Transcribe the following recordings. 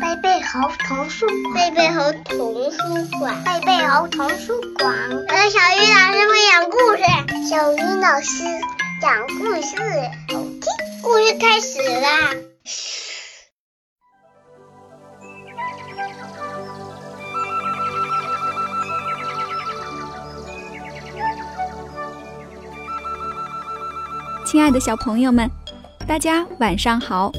贝贝猴童书，贝贝猴童书馆，贝贝猴童书馆。我的小鱼老师会讲故事，小鱼老师讲故事，好听。故事开始啦！亲爱的小朋友们，大家晚上好！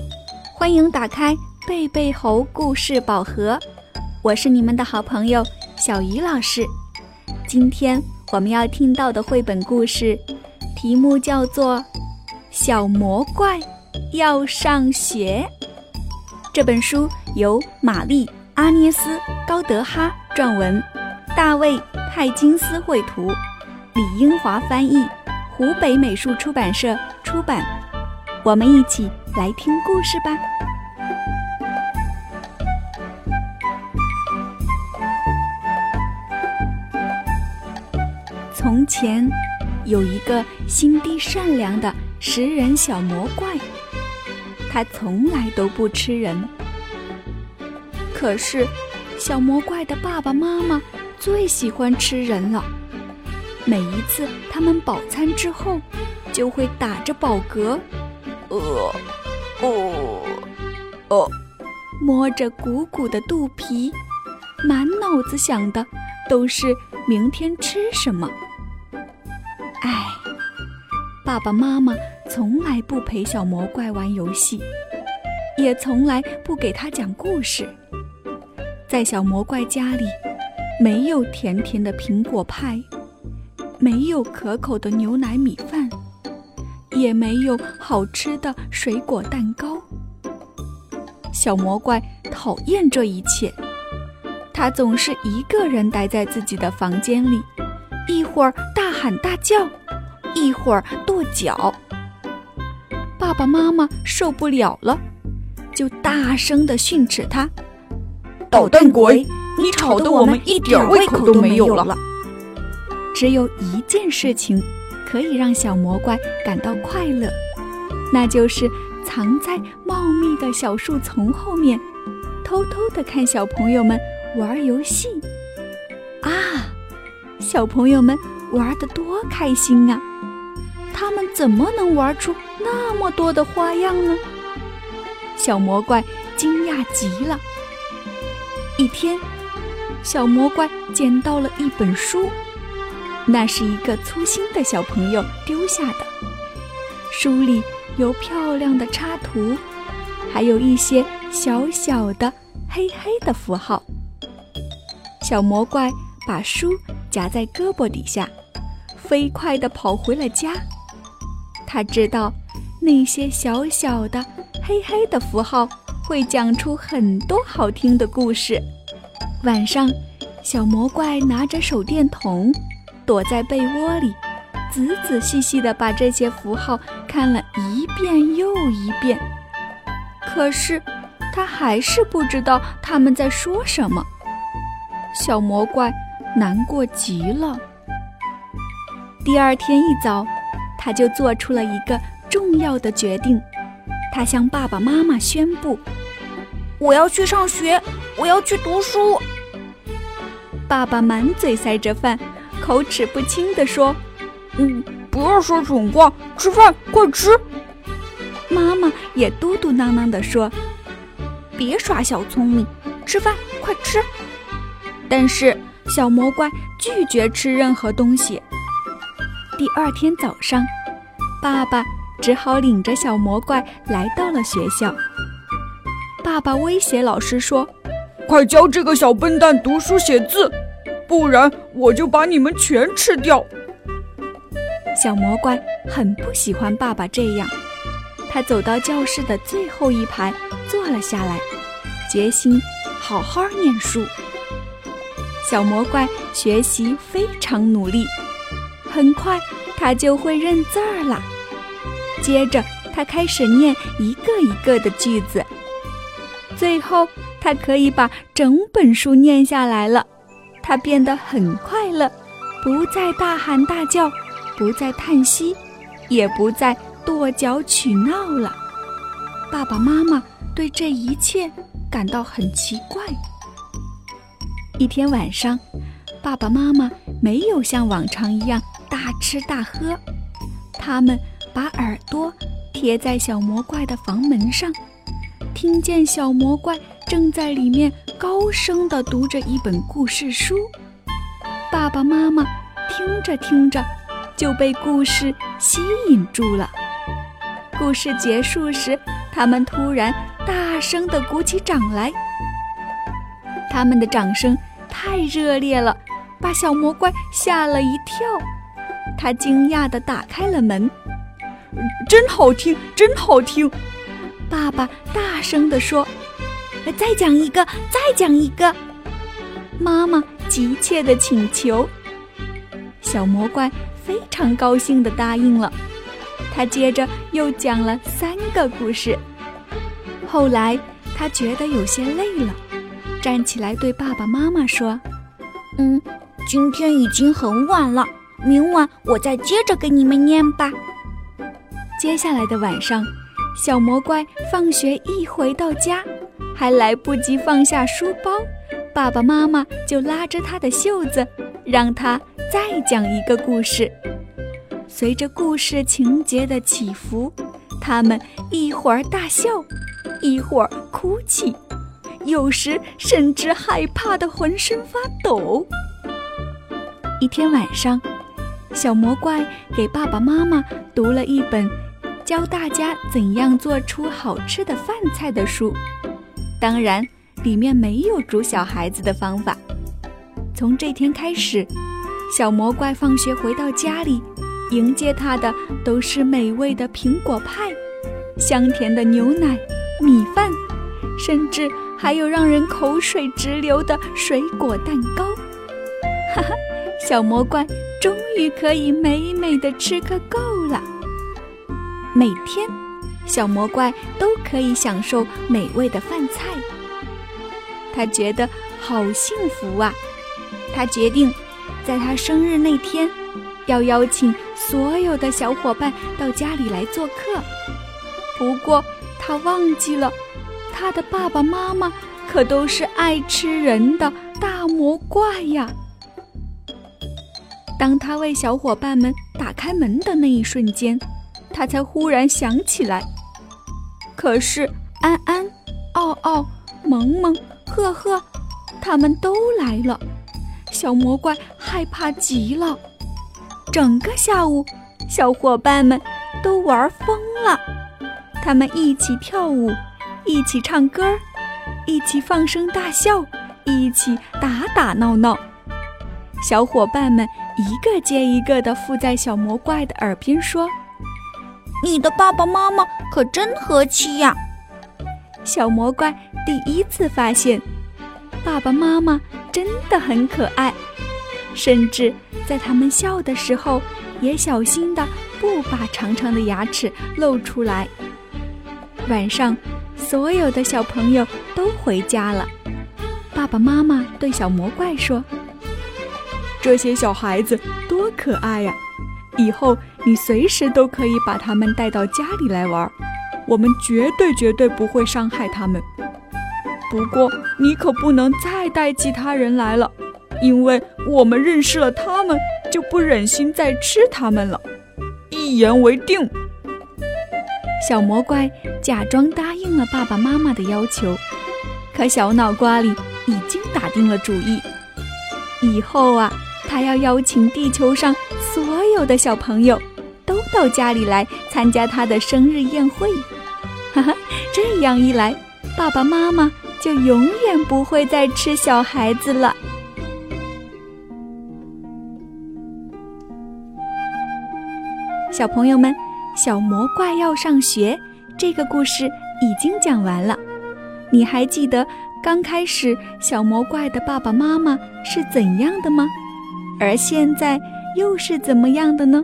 欢迎打开贝贝猴故事宝盒，我是你们的好朋友小鱼老师。今天我们要听到的绘本故事，题目叫做《小魔怪要上学》。这本书由玛丽·阿涅斯·高德哈撰文，大卫·泰金斯绘图，李英华翻译。湖北美术出版社出版，我们一起来听故事吧。从前有一个心地善良的食人小魔怪，他从来都不吃人。可是，小魔怪的爸爸妈妈最喜欢吃人了。每一次他们饱餐之后，就会打着饱嗝，呃，哦，哦，摸着鼓鼓的肚皮，满脑子想的都是明天吃什么。唉，爸爸妈妈从来不陪小魔怪玩游戏，也从来不给他讲故事。在小魔怪家里，没有甜甜的苹果派。没有可口的牛奶米饭，也没有好吃的水果蛋糕。小魔怪讨厌这一切，他总是一个人待在自己的房间里，一会儿大喊大叫，一会儿跺脚。爸爸妈妈受不了了，就大声地训斥他：“捣蛋鬼，你吵得我们一点胃口都没有了。”只有一件事情可以让小魔怪感到快乐，那就是藏在茂密的小树丛后面，偷偷的看小朋友们玩游戏。啊，小朋友们玩得多开心啊！他们怎么能玩出那么多的花样呢？小魔怪惊讶极了。一天，小魔怪捡到了一本书。那是一个粗心的小朋友丢下的。书里有漂亮的插图，还有一些小小的黑黑的符号。小魔怪把书夹在胳膊底下，飞快地跑回了家。他知道那些小小的黑黑的符号会讲出很多好听的故事。晚上，小魔怪拿着手电筒。躲在被窝里，仔仔细细地把这些符号看了一遍又一遍。可是，他还是不知道他们在说什么。小魔怪难过极了。第二天一早，他就做出了一个重要的决定。他向爸爸妈妈宣布：“我要去上学，我要去读书。”爸爸满嘴塞着饭。口齿不清地说：“嗯，不要说蠢话，吃饭快吃。”妈妈也嘟嘟囔囔地说：“别耍小聪明，吃饭快吃。”但是小魔怪拒绝吃任何东西。第二天早上，爸爸只好领着小魔怪来到了学校。爸爸威胁老师说：“快教这个小笨蛋读书写字！”不然我就把你们全吃掉。小魔怪很不喜欢爸爸这样，他走到教室的最后一排坐了下来，决心好好念书。小魔怪学习非常努力，很快他就会认字儿了。接着他开始念一个一个的句子，最后他可以把整本书念下来了。他变得很快乐，不再大喊大叫，不再叹息，也不再跺脚取闹了。爸爸妈妈对这一切感到很奇怪。一天晚上，爸爸妈妈没有像往常一样大吃大喝，他们把耳朵贴在小魔怪的房门上，听见小魔怪正在里面高声地读着一本故事书。爸爸妈妈听着听着，就被故事吸引住了。故事结束时，他们突然大声地鼓起掌来。他们的掌声太热烈了，把小魔怪吓了一跳。他惊讶地打开了门。真好听，真好听！爸爸大声地说：“再讲一个，再讲一个！”妈妈急切的请求。小魔怪非常高兴的答应了。他接着又讲了三个故事。后来他觉得有些累了，站起来对爸爸妈妈说：“嗯，今天已经很晚了，明晚我再接着给你们念吧。”接下来的晚上，小魔怪放学一回到家，还来不及放下书包，爸爸妈妈就拉着他的袖子，让他再讲一个故事。随着故事情节的起伏，他们一会儿大笑，一会儿哭泣，有时甚至害怕的浑身发抖。一天晚上，小魔怪给爸爸妈妈读了一本教大家怎样做出好吃的饭菜的书，当然里面没有煮小孩子的方法。从这天开始，小魔怪放学回到家里。迎接他的都是美味的苹果派、香甜的牛奶、米饭，甚至还有让人口水直流的水果蛋糕。哈哈，小魔怪终于可以美美的吃个够了。每天，小魔怪都可以享受美味的饭菜，他觉得好幸福啊！他决定，在他生日那天，要邀请。所有的小伙伴到家里来做客，不过他忘记了，他的爸爸妈妈可都是爱吃人的大魔怪呀。当他为小伙伴们打开门的那一瞬间，他才忽然想起来，可是安安、奥奥、萌萌、赫赫，他们都来了，小魔怪害怕极了。整个下午，小伙伴们都玩疯了。他们一起跳舞，一起唱歌，一起放声大笑，一起打打闹闹。小伙伴们一个接一个地附在小魔怪的耳边说：“你的爸爸妈妈可真和气呀！”小魔怪第一次发现，爸爸妈妈真的很可爱，甚至。在他们笑的时候，也小心的不把长长的牙齿露出来。晚上，所有的小朋友都回家了。爸爸妈妈对小魔怪说：“这些小孩子多可爱呀！以后你随时都可以把他们带到家里来玩，我们绝对绝对不会伤害他们。不过，你可不能再带其他人来了。”因为我们认识了他们，就不忍心再吃他们了。一言为定。小魔怪假装答应了爸爸妈妈的要求，可小脑瓜里已经打定了主意。以后啊，他要邀请地球上所有的小朋友都到家里来参加他的生日宴会。哈哈，这样一来，爸爸妈妈就永远不会再吃小孩子了。小朋友们，小魔怪要上学这个故事已经讲完了。你还记得刚开始小魔怪的爸爸妈妈是怎样的吗？而现在又是怎么样的呢？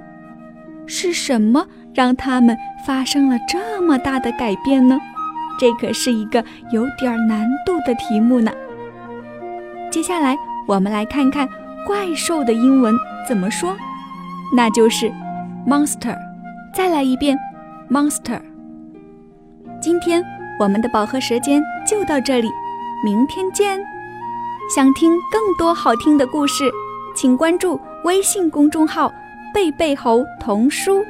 是什么让他们发生了这么大的改变呢？这可是一个有点难度的题目呢。接下来我们来看看怪兽的英文怎么说，那就是。Monster，再来一遍，Monster。今天我们的宝盒时间就到这里，明天见。想听更多好听的故事，请关注微信公众号“贝贝猴童书”。